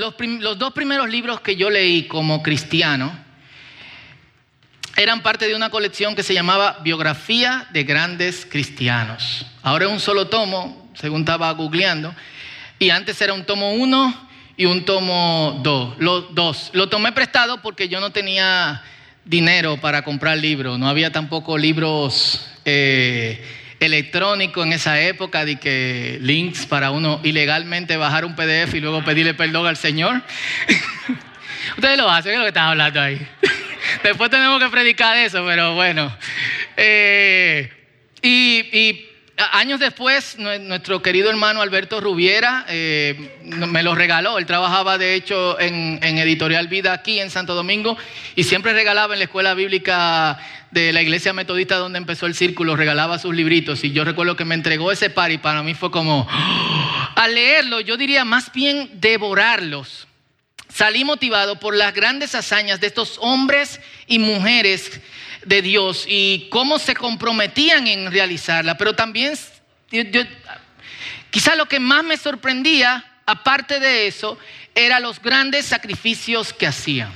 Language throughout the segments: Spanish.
los, dos primeros libros que yo leí como cristiano eran parte de una colección que se llamaba Biografía de Grandes Cristianos. Ahora es un solo tomo, según estaba googleando, y antes era un tomo uno y un tomo dos. Los dos. Lo tomé prestado porque yo no tenía dinero para comprar libros, no había tampoco libros eh, electrónicos en esa época de que links para uno ilegalmente bajar un PDF y luego pedirle perdón al Señor. Ustedes lo hacen, ¿qué es lo que estás hablando ahí? Después tenemos que predicar eso, pero bueno. Eh, y, años después, nuestro querido hermano Alberto Rubiera eh, me lo regaló. Él trabajaba, de hecho, en, Editorial Vida aquí en Santo Domingo y siempre regalaba en la escuela bíblica de la iglesia metodista donde empezó el círculo, regalaba sus libritos. Y yo recuerdo que me entregó ese par y para mí fue como, al leerlo, yo diría más bien devorarlos salí motivado por las grandes hazañas de estos hombres y mujeres de Dios y cómo se comprometían en realizarla. Pero también, quizá lo que más me sorprendía, aparte de eso, eran los grandes sacrificios que hacían.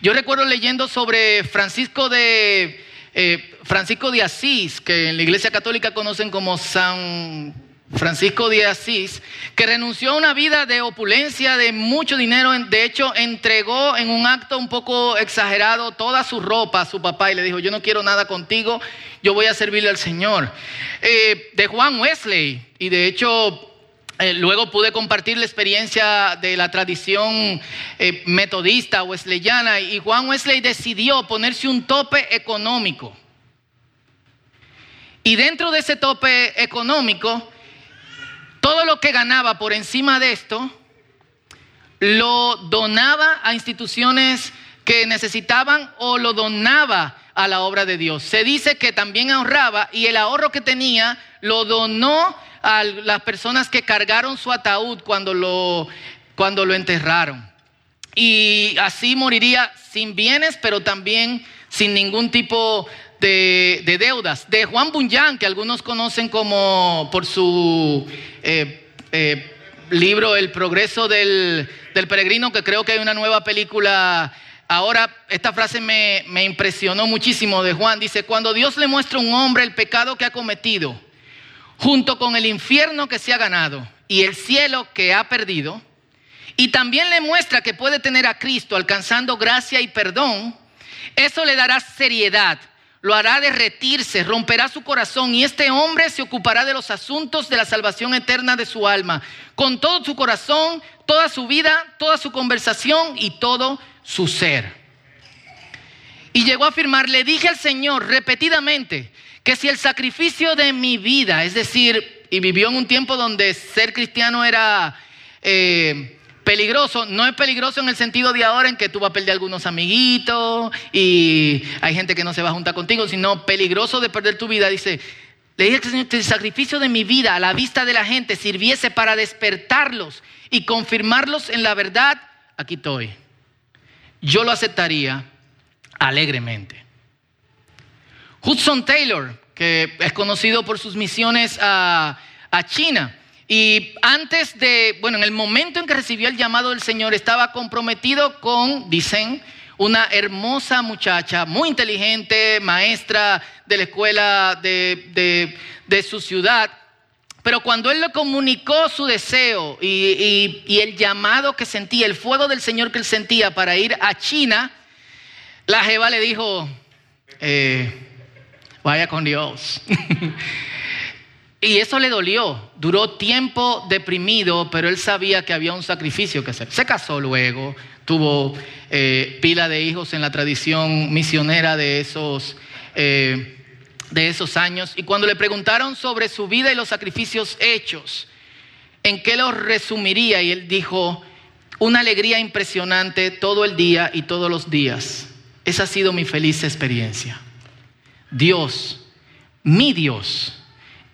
Yo recuerdo leyendo sobre Francisco de, eh, Francisco de Asís, que en la Iglesia Católica conocen como San Francisco de Asís, que renunció a una vida de opulencia, de mucho dinero, de hecho entregó en un acto un poco exagerado toda su ropa a su papá y le dijo, yo no quiero nada contigo, yo voy a servirle al Señor. Eh, de Juan Wesley, y de hecho eh, luego pude compartir la experiencia de la tradición eh, metodista wesleyana y Juan Wesley decidió ponerse un tope económico. Y dentro de ese tope económico, todo lo que ganaba por encima de esto, lo donaba a instituciones que necesitaban o lo donaba a la obra de Dios. Se dice que también ahorraba y el ahorro que tenía lo donó a las personas que cargaron su ataúd cuando lo, cuando lo enterraron. Y así moriría sin bienes, pero también sin ningún tipo de, deudas. De Juan Bunyan, que algunos conocen como por su eh, eh, libro El progreso del, peregrino, que creo que hay una nueva película. Ahora, esta frase me, me impresionó muchísimo de Juan. Dice, cuando Dios le muestra a un hombre el pecado que ha cometido, junto con el infierno que se ha ganado y el cielo que ha perdido, y también le muestra que puede tener a Cristo alcanzando gracia y perdón, eso le dará seriedad lo hará derretirse, romperá su corazón y este hombre se ocupará de los asuntos de la salvación eterna de su alma, con todo su corazón, toda su vida, toda su conversación y todo su ser. Y llegó a afirmar, le dije al Señor repetidamente que si el sacrificio de mi vida, es decir, y vivió en un tiempo donde ser cristiano era... Eh, Peligroso, no es peligroso en el sentido de ahora en que tú vas a perder algunos amiguitos y hay gente que no se va a juntar contigo, sino peligroso de perder tu vida. Dice, le dije que el sacrificio de mi vida a la vista de la gente sirviese para despertarlos y confirmarlos en la verdad, aquí estoy. Yo lo aceptaría alegremente. Hudson Taylor, que es conocido por sus misiones a China, y antes de, bueno, en el momento en que recibió el llamado del Señor, estaba comprometido con, dicen, una hermosa muchacha, muy inteligente, maestra de la escuela de, su ciudad. Pero cuando él le comunicó su deseo y, el llamado que sentía, el fuego del Señor que él sentía para ir a China, la Jeva le dijo, eh, vaya con Dios. Y eso le dolió. Duró tiempo deprimido, pero él sabía que había un sacrificio que hacer. Se casó luego, tuvo eh, pila de hijos en la tradición misionera de esos, eh, de esos años. Y cuando le preguntaron sobre su vida y los sacrificios hechos, ¿en qué los resumiría? Y él dijo, una alegría impresionante todo el día y todos los días. Esa ha sido mi feliz experiencia. Dios, mi Dios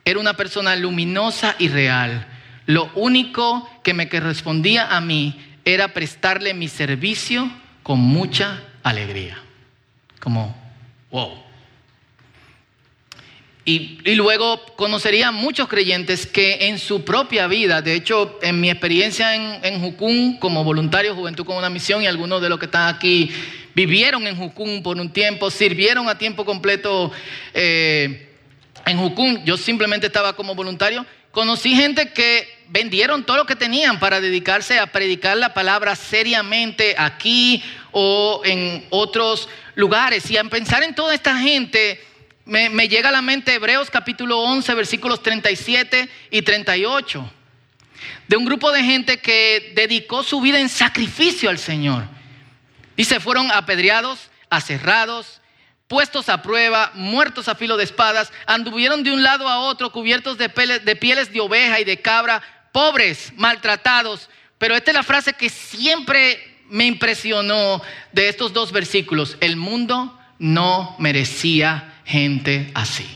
era una persona luminosa y real. Lo único que me correspondía a mí era prestarle mi servicio con mucha alegría. Como, wow. Y, luego conocería muchos creyentes que en su propia vida, de hecho, en mi experiencia en, en como voluntario Juventud con una Misión y algunos de los que están aquí vivieron en Jucún por un tiempo, sirvieron a tiempo completo eh, en Jucún, yo simplemente estaba como voluntario, conocí gente que vendieron todo lo que tenían para dedicarse a predicar la palabra seriamente aquí o en otros lugares. Y a pensar en toda esta gente, me, llega a la mente Hebreos capítulo 11, versículos 37 y 38, de un grupo de gente que dedicó su vida en sacrificio al Señor. Dice, fueron apedreados, aserrados, puestos a prueba, muertos a filo de espadas, anduvieron de un lado a otro cubiertos de, pieles de oveja y de cabra, pobres, maltratados. Pero esta es la frase que siempre me impresionó de estos dos versículos. El mundo no merecía gente así.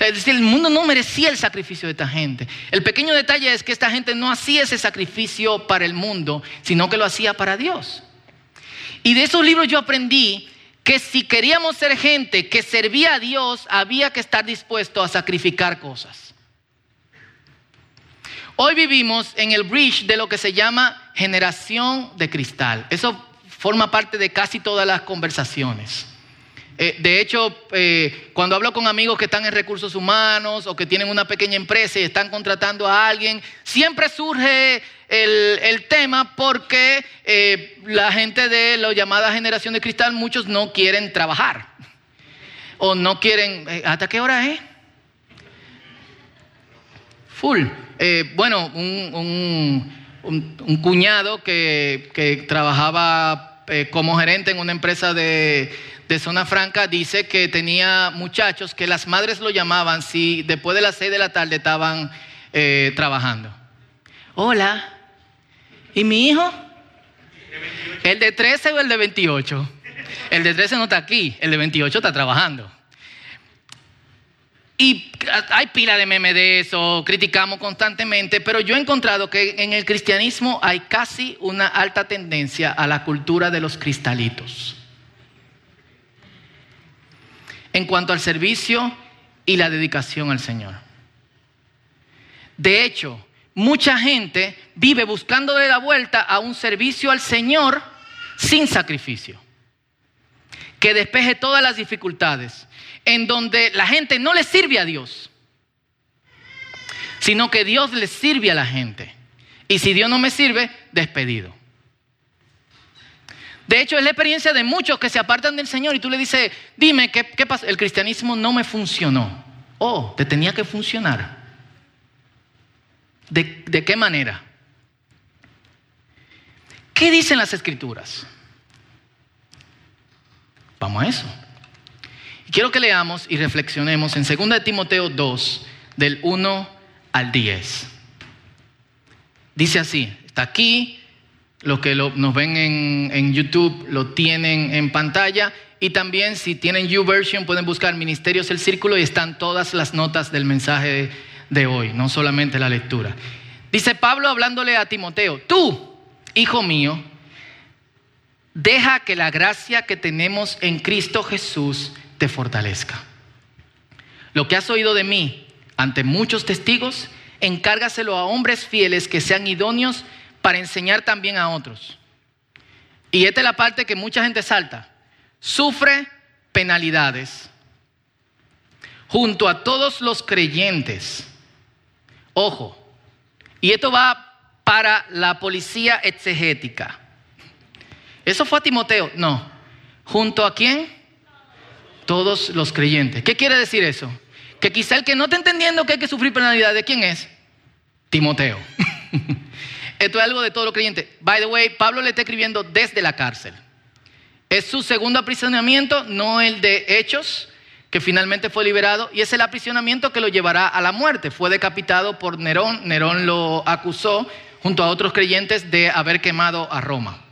es decir, el mundo no merecía el sacrificio de esta gente. El pequeño detalle es que esta gente no hacía ese sacrificio para el mundo, sino que lo hacía para Dios. Y de esos libros yo aprendí que si queríamos ser gente que servía a Dios, había que estar dispuesto a sacrificar cosas. Hoy vivimos en el bridge de lo que se llama generación de cristal. Eso forma parte de casi todas las conversaciones. Eh, de hecho, eh, cuando hablo con amigos que están en recursos humanos o que tienen una pequeña empresa y están contratando a alguien, siempre surge el, tema porque eh, la gente de la llamada generación de cristal, muchos no quieren trabajar o no quieren... ¿Hasta qué hora es? Full. bueno, un, cuñado que, que trabajaba como gerente en una empresa de de Zona Franca dice que tenía muchachos que las madres lo llamaban si después de las 6 de la tarde estaban eh, trabajando. Hola, ¿y mi hijo? ¿El de 13 o el de 28? El de 13 no está aquí, el de 28 está trabajando. Y hay pila de memes de eso, criticamos constantemente, pero yo he encontrado que en el cristianismo hay casi una alta tendencia a la cultura de los cristalitos en cuanto al servicio y la dedicación al Señor. De hecho, mucha gente vive buscando de la vuelta a un servicio al Señor sin sacrificio, que despeje todas las dificultades, en donde la gente no le sirve a Dios, sino que Dios le sirve a la gente. Y si Dios no me sirve, despedido. De hecho, es la experiencia de muchos que se apartan del Señor y tú le dices, dime, ¿qué, pasa? El cristianismo no me funcionó. Oh, te tenía que funcionar. ¿De, ¿De qué manera? ¿Qué dicen las escrituras? Vamos a eso. Quiero que leamos y reflexionemos en 2 Timoteo 2, del 1 al 10. Dice así, está aquí, los que nos ven en, YouTube lo tienen en pantalla. Y también si tienen YouVersion pueden buscar Ministerios del Círculo y están todas las notas del mensaje de hoy, no solamente la lectura. Dice Pablo hablándole a Timoteo, tú, hijo mío, deja que la gracia que tenemos en Cristo Jesús te fortalezca. Lo que has oído de mí ante muchos testigos, encárgaselo a hombres fieles que sean idóneos para enseñar también a otros. Y esta es la parte que mucha gente salta. Sufre penalidades junto a todos los creyentes. Ojo, y esto va para la policía exegética. ¿Eso fue a Timoteo? No. ¿Junto a quién? Todos los creyentes. ¿Qué quiere decir eso? Que quizá el que no está entendiendo que hay que sufrir penalidades, ¿de quién es? Timoteo. Esto es algo de todo lo creyente. By the way, Pablo le está escribiendo desde la cárcel. Es su segundo aprisionamiento, no el de Hechos, que finalmente fue liberado, y es el aprisionamiento que lo llevará a la muerte. Fue decapitado por Nerón, Nerón lo acusó junto a otros creyentes de haber quemado a Roma.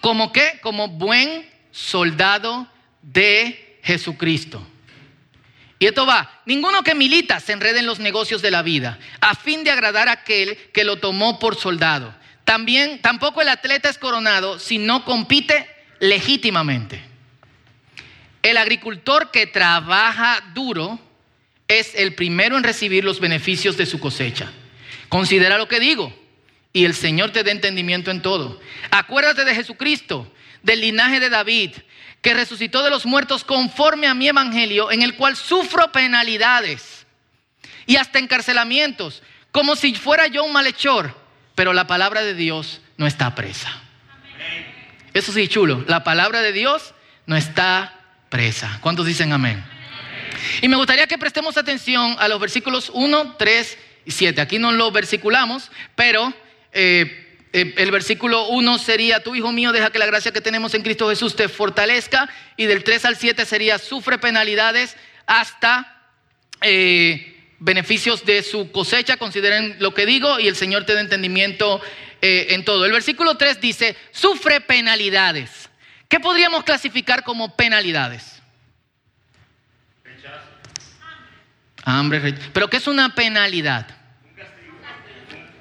¿Como qué? Como buen soldado de Jesucristo. Y esto va, ninguno que milita se enrede en los negocios de la vida, a fin de agradar a aquel que lo tomó por soldado. También, tampoco el atleta es coronado si no compite legítimamente. El agricultor que trabaja duro es el primero en recibir los beneficios de su cosecha. Considera lo que digo y el Señor te dé entendimiento en todo. Acuérdate de Jesucristo, del linaje de David, que resucitó de los muertos conforme a mi evangelio, en el cual sufro penalidades y hasta encarcelamientos, como si fuera yo un malhechor, pero la palabra de Dios no está presa. Eso sí, chulo, la palabra de Dios no está presa. ¿Cuántos dicen amén? Y me gustaría que prestemos atención a los versículos 1, 3 y 7. Aquí no lo versiculamos, pero eh, el versículo 1 sería, tu hijo mío, deja que la gracia que tenemos en Cristo Jesús te fortalezca. Y del 3 al 7 sería, sufre penalidades hasta eh, beneficios de su cosecha. Consideren lo que digo y el Señor te dé entendimiento en todo. El versículo 3 dice, sufre penalidades. ¿Qué podríamos clasificar como penalidades? Hambre, pero ¿qué es una penalidad?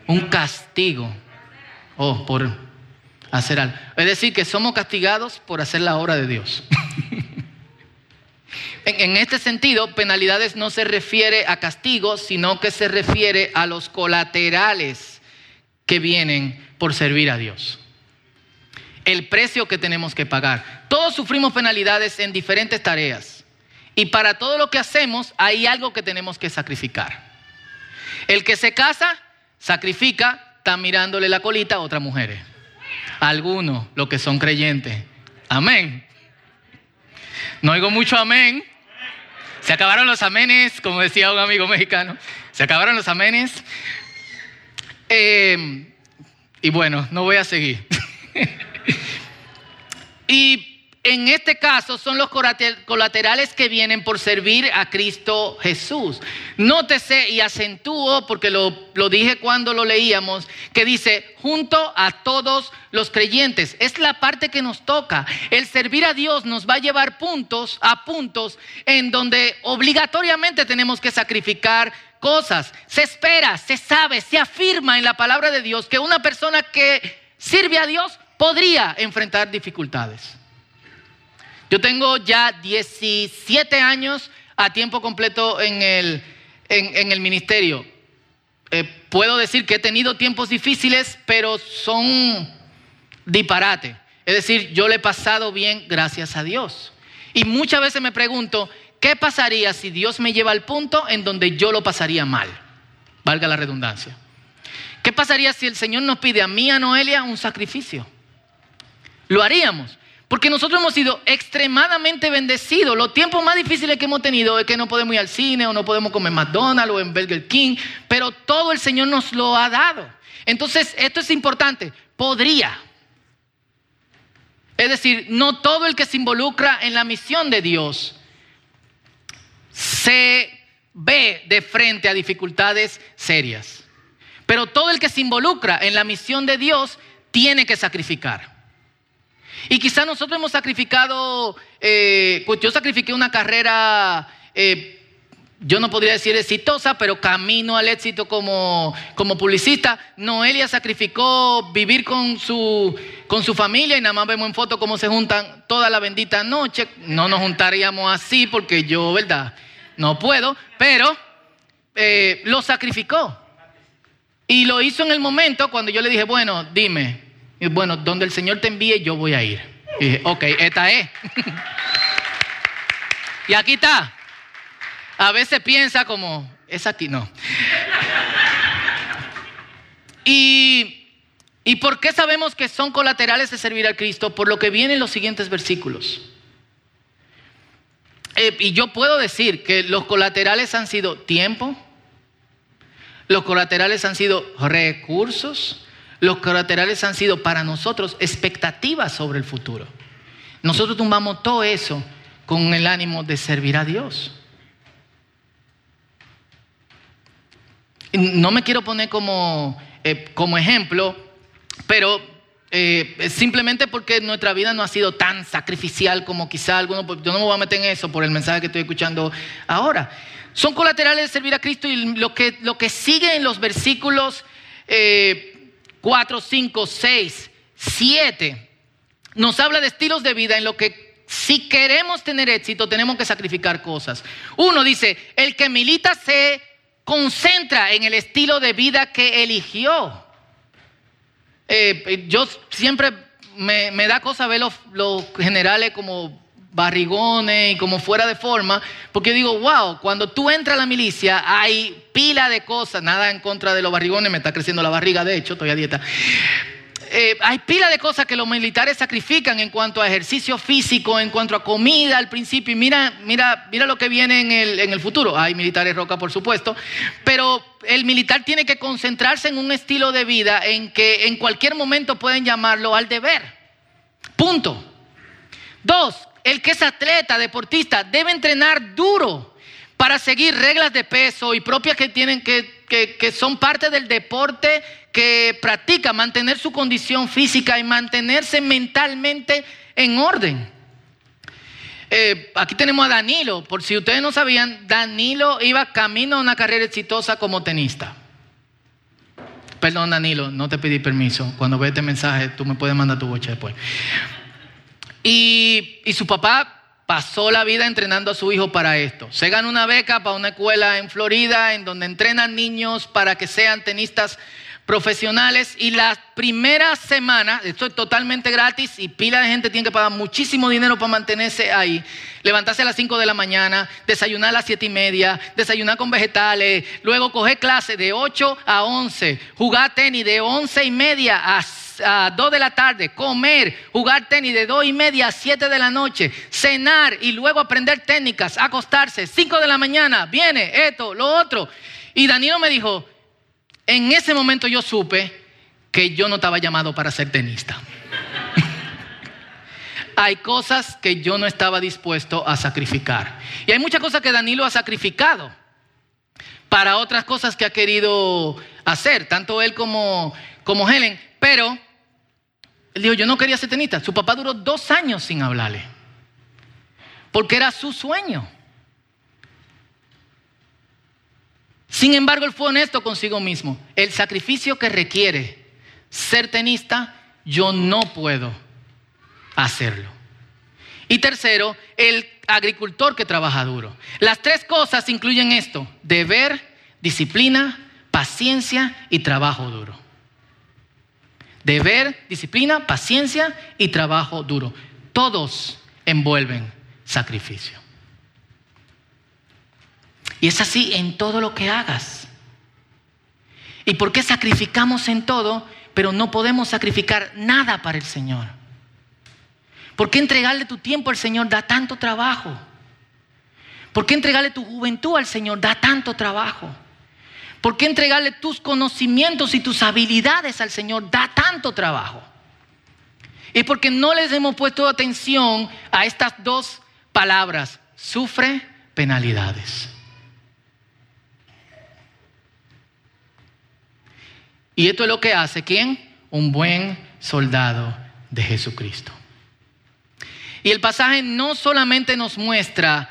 Un castigo. Oh, por hacer algo. Es decir, que somos castigados por hacer la obra de Dios. en, este sentido, penalidades no se refiere a castigos, sino que se refiere a los colaterales que vienen por servir a Dios. El precio que tenemos que pagar. Todos sufrimos penalidades en diferentes tareas. Y para todo lo que hacemos hay algo que tenemos que sacrificar. El que se casa, sacrifica, está mirándole la colita a otras mujeres. Algunos, los que son creyentes. Amén. No oigo mucho amén. Se acabaron los amenes, como decía un amigo mexicano. Se acabaron los amenes. Eh, y bueno, no voy a seguir. y en este caso son los colaterales que vienen por servir a Cristo Jesús. Nótese y acentúo, porque lo, dije cuando lo leíamos, que dice, junto a todos los creyentes. Es la parte que nos toca. El servir a Dios nos va a llevar puntos a puntos en donde obligatoriamente tenemos que sacrificar cosas. Se espera, se sabe, se afirma en la palabra de Dios que una persona que sirve a Dios podría enfrentar dificultades. Yo tengo ya 17 años a tiempo completo en el, en, el ministerio. Eh, puedo decir que he tenido tiempos difíciles, pero son disparate. Es decir, yo le he pasado bien gracias a Dios. Y muchas veces me pregunto, ¿qué pasaría si Dios me lleva al punto en donde yo lo pasaría mal? Valga la redundancia. ¿Qué pasaría si el Señor nos pide a mí, a Noelia, un sacrificio? Lo haríamos. Porque nosotros hemos sido extremadamente bendecidos. Los tiempos más difíciles que hemos tenido es que no podemos ir al cine o no podemos comer McDonald's o en Burger King, pero todo el Señor nos lo ha dado. Entonces, esto es importante. Podría. Es decir, no todo el que se involucra en la misión de Dios se ve de frente a dificultades serias. Pero todo el que se involucra en la misión de Dios tiene que sacrificar. Y quizá nosotros hemos sacrificado, eh, pues yo sacrifiqué una carrera, eh, yo no podría decir exitosa, pero camino al éxito como, como publicista. Noelia sacrificó vivir con su, con su familia y nada más vemos en foto cómo se juntan toda la bendita noche. No nos juntaríamos así porque yo, ¿verdad? No puedo, pero eh, lo sacrificó. Y lo hizo en el momento cuando yo le dije, bueno, dime, bueno, donde el Señor te envíe, yo voy a ir. Y dije, ok, esta es. y aquí está. A veces piensa como, es aquí, no. y, ¿Y por qué sabemos que son colaterales de servir a Cristo? Por lo que vienen los siguientes versículos. Eh, y yo puedo decir que los colaterales han sido tiempo, los colaterales han sido recursos, los colaterales han sido para nosotros expectativas sobre el futuro. Nosotros tumbamos todo eso con el ánimo de servir a Dios. No me quiero poner como, eh, como ejemplo, pero eh, simplemente porque nuestra vida no ha sido tan sacrificial como quizá algunos, yo no me voy a meter en eso por el mensaje que estoy escuchando ahora. Son colaterales de servir a Cristo y lo que, lo que sigue en los versículos eh, 4, 5, 6, 7, nos habla de estilos de vida en lo que si queremos tener éxito tenemos que sacrificar cosas. Uno dice, el que milita se concentra en el estilo de vida que eligió. Eh, yo siempre me, da cosa ver los generales como barrigones y como fuera de forma, porque digo, wow, cuando tú entras a la milicia hay pila de cosas, nada en contra de los barrigones, me está creciendo la barriga, de hecho, estoy a dieta. Eh, hay pila de cosas que los militares sacrifican en cuanto a ejercicio físico, en cuanto a comida al principio. Y mira, mira, mira lo que viene en el, en el futuro. Hay militares roca, por supuesto. Pero el militar tiene que concentrarse en un estilo de vida en que en cualquier momento pueden llamarlo al deber. Punto. Dos, el que es atleta, deportista, debe entrenar duro para seguir reglas de peso y propias que tienen que, que, son parte del deporte que practica, mantener su condición física y mantenerse mentalmente en orden. Eh, aquí tenemos a Danilo, por si ustedes no sabían, Danilo iba camino a una carrera exitosa como tenista. Perdón, Danilo, no te pedí permiso. Cuando ve este mensaje, tú me puedes mandar tu boche después. Y, su papá pasó la vida entrenando a su hijo para esto. Se ganó una beca para una escuela en Florida en donde entrenan niños para que sean tenistas profesionales y las primeras semanas, esto es totalmente gratis y pila de gente tiene que pagar muchísimo dinero para mantenerse ahí. Levantarse a las 5 de la mañana, desayunar a las 7 y media, desayunar con vegetales, luego coger clase de 8 a 11, jugar tenis de 11 y media a a 2 de la tarde, comer, jugar tenis de 2 y media a 7 de la noche, cenar y luego aprender técnicas, acostarse, 5 de la mañana, viene esto, lo otro. Y Danilo me dijo, en ese momento yo supe que yo no estaba llamado para ser tenista. hay cosas que yo no estaba dispuesto a sacrificar. Y hay muchas cosas que Danilo ha sacrificado para otras cosas que ha querido hacer, tanto él como, como Helen. Pero él dijo, yo no quería ser tenista. Su papá duró dos años sin hablarle. Porque era su sueño. Sin embargo, él fue honesto consigo mismo. El sacrificio que requiere ser tenista, yo no puedo hacerlo. Y tercero, el agricultor que trabaja duro. Las tres cosas incluyen esto, deber, disciplina, paciencia y trabajo duro. Deber, disciplina, paciencia y trabajo duro. Todos envuelven sacrificio. Y es así en todo lo que hagas. ¿Y por qué sacrificamos en todo, pero no podemos sacrificar nada para el Señor? ¿Por qué entregarle tu tiempo al Señor da tanto trabajo? ¿Por qué entregarle tu juventud al Señor da tanto trabajo? ¿Por qué entregarle tus conocimientos y tus habilidades al Señor da tanto trabajo? Es porque no les hemos puesto atención a estas dos palabras. Sufre penalidades. Y esto es lo que hace quién? Un buen soldado de Jesucristo. Y el pasaje no solamente nos muestra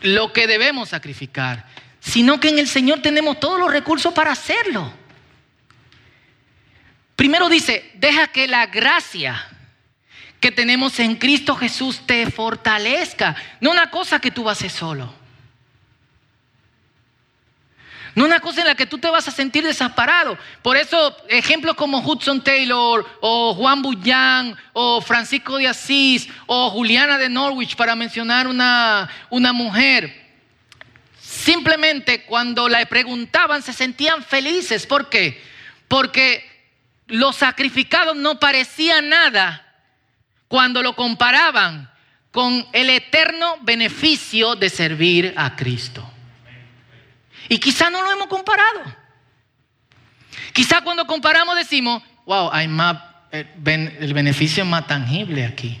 lo que debemos sacrificar, sino que en el Señor tenemos todos los recursos para hacerlo. Primero dice, deja que la gracia que tenemos en Cristo Jesús te fortalezca. No una cosa que tú vas a hacer solo. No una cosa en la que tú te vas a sentir desamparado. Por eso, ejemplos como Hudson Taylor, o Juan Bullán, o Francisco de Asís, o Juliana de Norwich, para mencionar una, una mujer, Simplemente cuando la preguntaban se sentían felices. ¿Por qué? Porque lo sacrificado no parecía nada cuando lo comparaban con el eterno beneficio de servir a Cristo. Y quizá no lo hemos comparado. Quizá cuando comparamos decimos, wow, hay más, eh, el beneficio es más tangible aquí.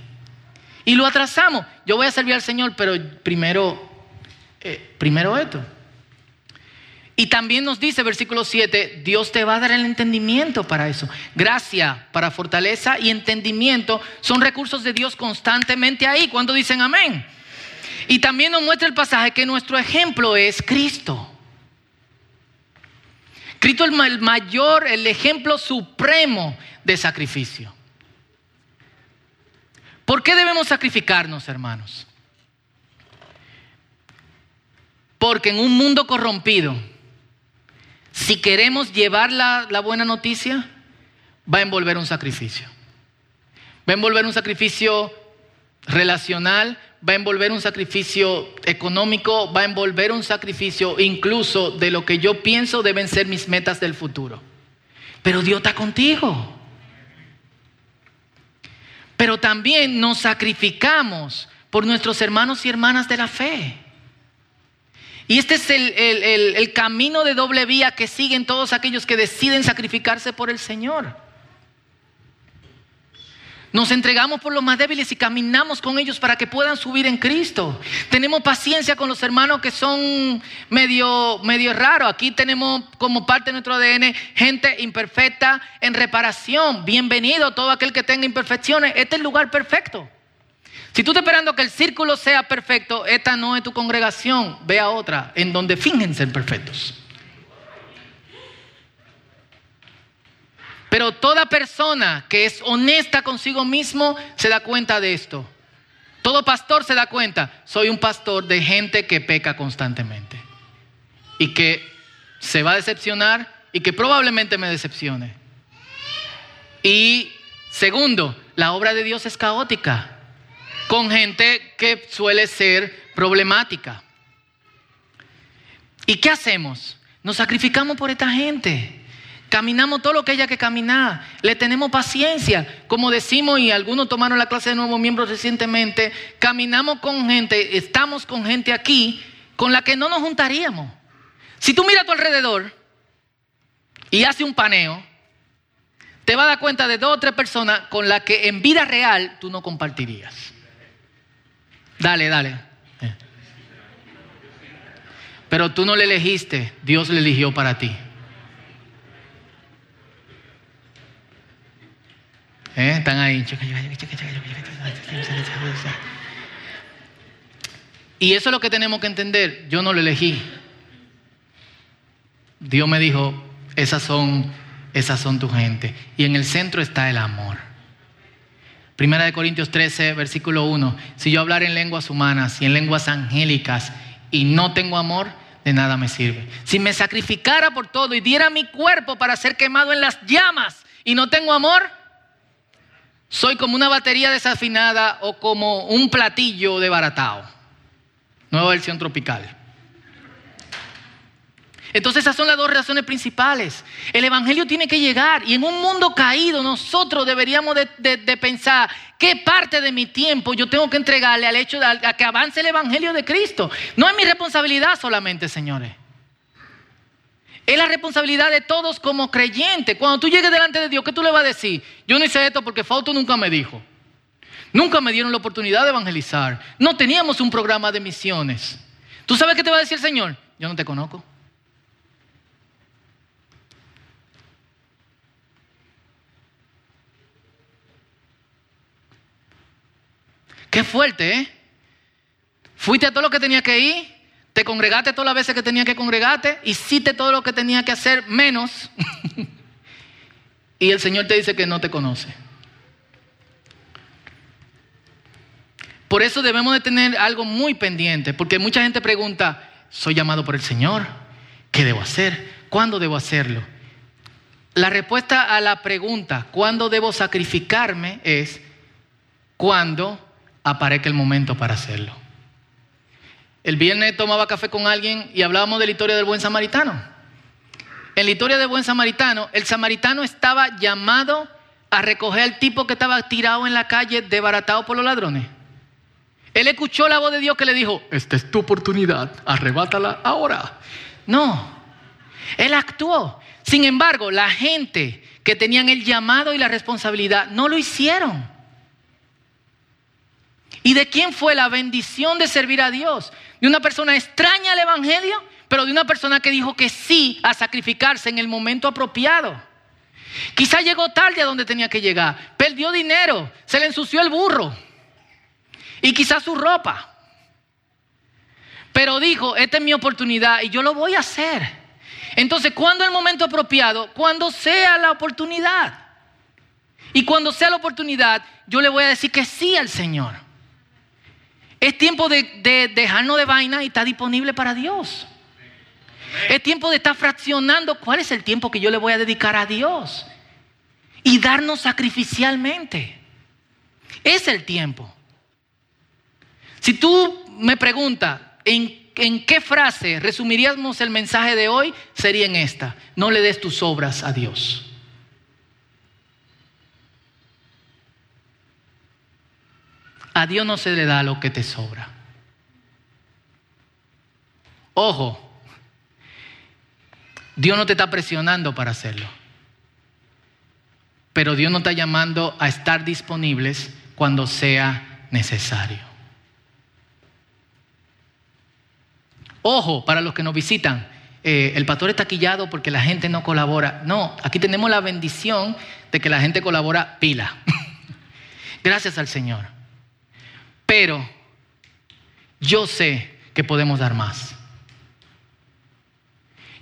Y lo atrasamos. Yo voy a servir al Señor, pero primero eh, primero esto. Y también nos dice, versículo 7, Dios te va a dar el entendimiento para eso. Gracia para fortaleza y entendimiento son recursos de Dios constantemente ahí. Cuando dicen amén? Y también nos muestra el pasaje que nuestro ejemplo es Cristo. Cristo es el mayor, el ejemplo supremo de sacrificio. ¿Por qué debemos sacrificarnos, hermanos? Porque en un mundo corrompido, si queremos llevar la, buena noticia, va a envolver un sacrificio. Va a envolver un sacrificio relacional, va a envolver un sacrificio económico, va a envolver un sacrificio incluso de lo que yo pienso deben ser mis metas del futuro. Pero Dios está contigo. Pero también nos sacrificamos por nuestros hermanos y hermanas de la fe. Y este es el, el camino de doble vía que siguen todos aquellos que deciden sacrificarse por el Señor. Nos entregamos por los más débiles y caminamos con ellos para que puedan subir en Cristo. Tenemos paciencia con los hermanos que son medio, medio raros. Aquí tenemos como parte de nuestro ADN gente imperfecta en reparación. Bienvenido todo aquel que tenga imperfecciones. Este es el lugar perfecto. Si tú estás esperando que el círculo sea perfecto, esta no es tu congregación. Ve a otra en donde fingen ser perfectos. Pero toda persona que es honesta consigo mismo se da cuenta de esto. Todo pastor se da cuenta, soy un pastor de gente que peca constantemente y que se va a decepcionar y que probablemente me decepcione. Y segundo, la obra de Dios es caótica, con gente que suele ser problemática. ¿Y qué hacemos? Nos sacrificamos por esta gente. Caminamos todo lo que haya que caminar. Le tenemos paciencia. Como decimos, y algunos tomaron la clase de nuevos miembros recientemente, caminamos con gente, estamos con gente aquí con la que no nos juntaríamos. Si tú miras a tu alrededor y haces un paneo, te vas a dar cuenta de dos o tres personas con las que en vida real tú no compartirías. Dale, dale. Eh. Pero tú no le elegiste, Dios le eligió para ti. ¿Eh? Están ahí. Y eso es lo que tenemos que entender. Yo no lo elegí. Dios me dijo, esas son, esas son tu gente. Y en el centro está el amor. Primera de Corintios 13, versículo 1. Si yo hablar en lenguas humanas y en lenguas angélicas y no tengo amor, de nada me sirve. Si me sacrificara por todo y diera mi cuerpo para ser quemado en las llamas y no tengo amor, soy como una batería desafinada o como un platillo de baratao. Nueva versión tropical. Entonces esas son las dos razones principales. El Evangelio tiene que llegar y en un mundo caído nosotros deberíamos de, pensar qué parte de mi tiempo yo tengo que entregarle al hecho de a que avance el Evangelio de Cristo. No es mi responsabilidad solamente, señores. Es la responsabilidad de todos como creyentes. Cuando tú llegues delante de Dios, ¿qué tú le vas a decir? Yo no hice esto porque Fausto nunca me dijo. Nunca me dieron la oportunidad de evangelizar. No teníamos un programa de misiones. ¿Tú sabes qué te va a decir el Señor? Yo no te conozco. Qué fuerte, ¿eh? Fuiste a todo lo que tenía que ir te congregaste todas las veces que tenía que congregarte, hiciste todo lo que tenía que hacer menos. y el Señor te dice que no te conoce. Por eso debemos de tener algo muy pendiente, porque mucha gente pregunta, soy llamado por el Señor, ¿qué debo hacer? ¿Cuándo debo hacerlo? La respuesta a la pregunta, ¿cuándo debo sacrificarme? es cuando aparezca el momento para hacerlo. El viernes tomaba café con alguien y hablábamos de la historia del buen samaritano. En la historia del buen samaritano, el samaritano estaba llamado a recoger al tipo que estaba tirado en la calle, desbaratado por los ladrones. Él escuchó la voz de Dios que le dijo, esta es tu oportunidad, arrebátala ahora. No, él actuó. Sin embargo, la gente que tenían el llamado y la responsabilidad no lo hicieron. ¿Y de quién fue la bendición de servir a Dios? de una persona extraña al Evangelio, pero de una persona que dijo que sí a sacrificarse en el momento apropiado. Quizá llegó tarde a donde tenía que llegar, perdió dinero, se le ensució el burro y quizás su ropa. Pero dijo, esta es mi oportunidad y yo lo voy a hacer. Entonces, ¿cuándo el momento apropiado? Cuando sea la oportunidad. Y cuando sea la oportunidad, yo le voy a decir que sí al Señor. Es tiempo de, de dejarnos de vaina y está disponible para Dios. Es tiempo de estar fraccionando cuál es el tiempo que yo le voy a dedicar a Dios. Y darnos sacrificialmente. Es el tiempo. Si tú me preguntas, ¿en, ¿en, qué frase resumiríamos el mensaje de hoy? Sería en esta. No le des tus obras a Dios. A Dios no se le da lo que te sobra. Ojo, Dios no te está presionando para hacerlo. Pero Dios no está llamando a estar disponibles cuando sea necesario. Ojo, para los que nos visitan, eh, el pastor está quillado porque la gente no colabora. No, aquí tenemos la bendición de que la gente colabora pila. Gracias al Señor. Pero yo sé que podemos dar más.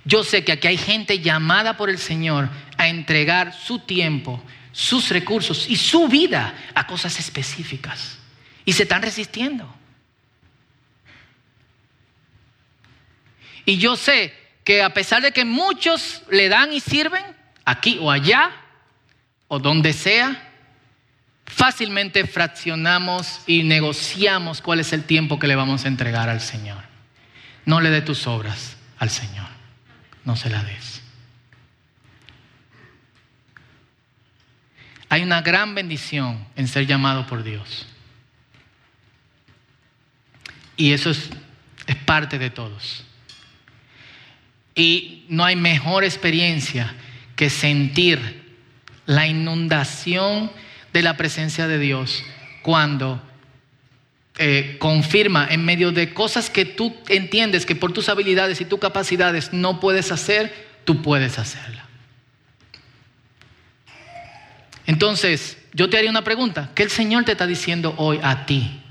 Yo sé que aquí hay gente llamada por el Señor a entregar su tiempo, sus recursos y su vida a cosas específicas. Y se están resistiendo. Y yo sé que a pesar de que muchos le dan y sirven, aquí o allá, o donde sea, fácilmente fraccionamos y negociamos cuál es el tiempo que le vamos a entregar al Señor. No le dé tus obras al Señor, no se la des. Hay una gran bendición en ser llamado por Dios. Y eso es, es parte de todos. Y no hay mejor experiencia que sentir la inundación de la presencia de Dios cuando eh, confirma en medio de cosas que tú entiendes que por tus habilidades y tus capacidades no puedes hacer, tú puedes hacerla. Entonces, yo te haría una pregunta. ¿Qué el Señor te está diciendo hoy a ti?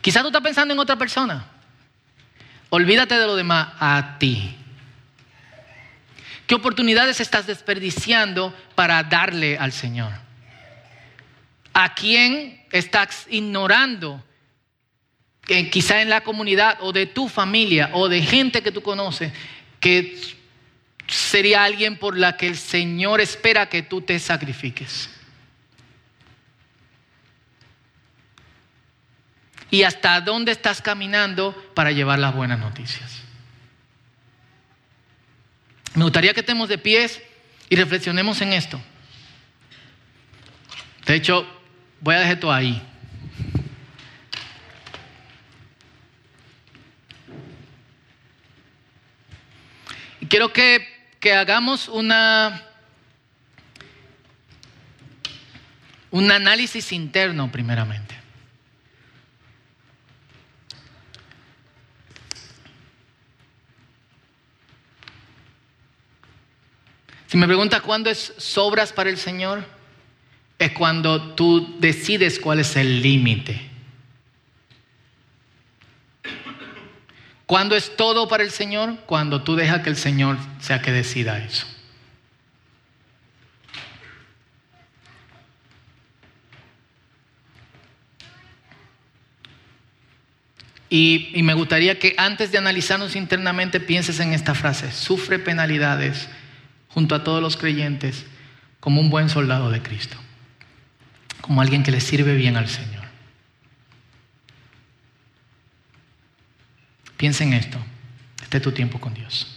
Quizás tú estás pensando en otra persona. Olvídate de lo demás a ti. ¿Qué oportunidades estás desperdiciando para darle al Señor? ¿A quién estás ignorando? Eh, quizá en la comunidad o de tu familia o de gente que tú conoces, que sería alguien por la que el Señor espera que tú te sacrifiques. Y hasta dónde estás caminando para llevar las buenas noticias. Me gustaría que estemos de pies y reflexionemos en esto. De hecho, Voy a dejar esto ahí. Quiero que, que hagamos una, un análisis interno primeramente. Si me preguntas cuándo es sobras para el Señor, cuando tú decides cuál es el límite. ¿Cuándo es todo para el Señor? Cuando tú dejas que el Señor sea que decida eso. Y, y, me gustaría que antes de analizarnos internamente pienses en esta frase, sufre penalidades junto a todos los creyentes como un buen soldado de Cristo como alguien que le sirve bien al Señor. Piensa en esto. Este es tu tiempo con Dios.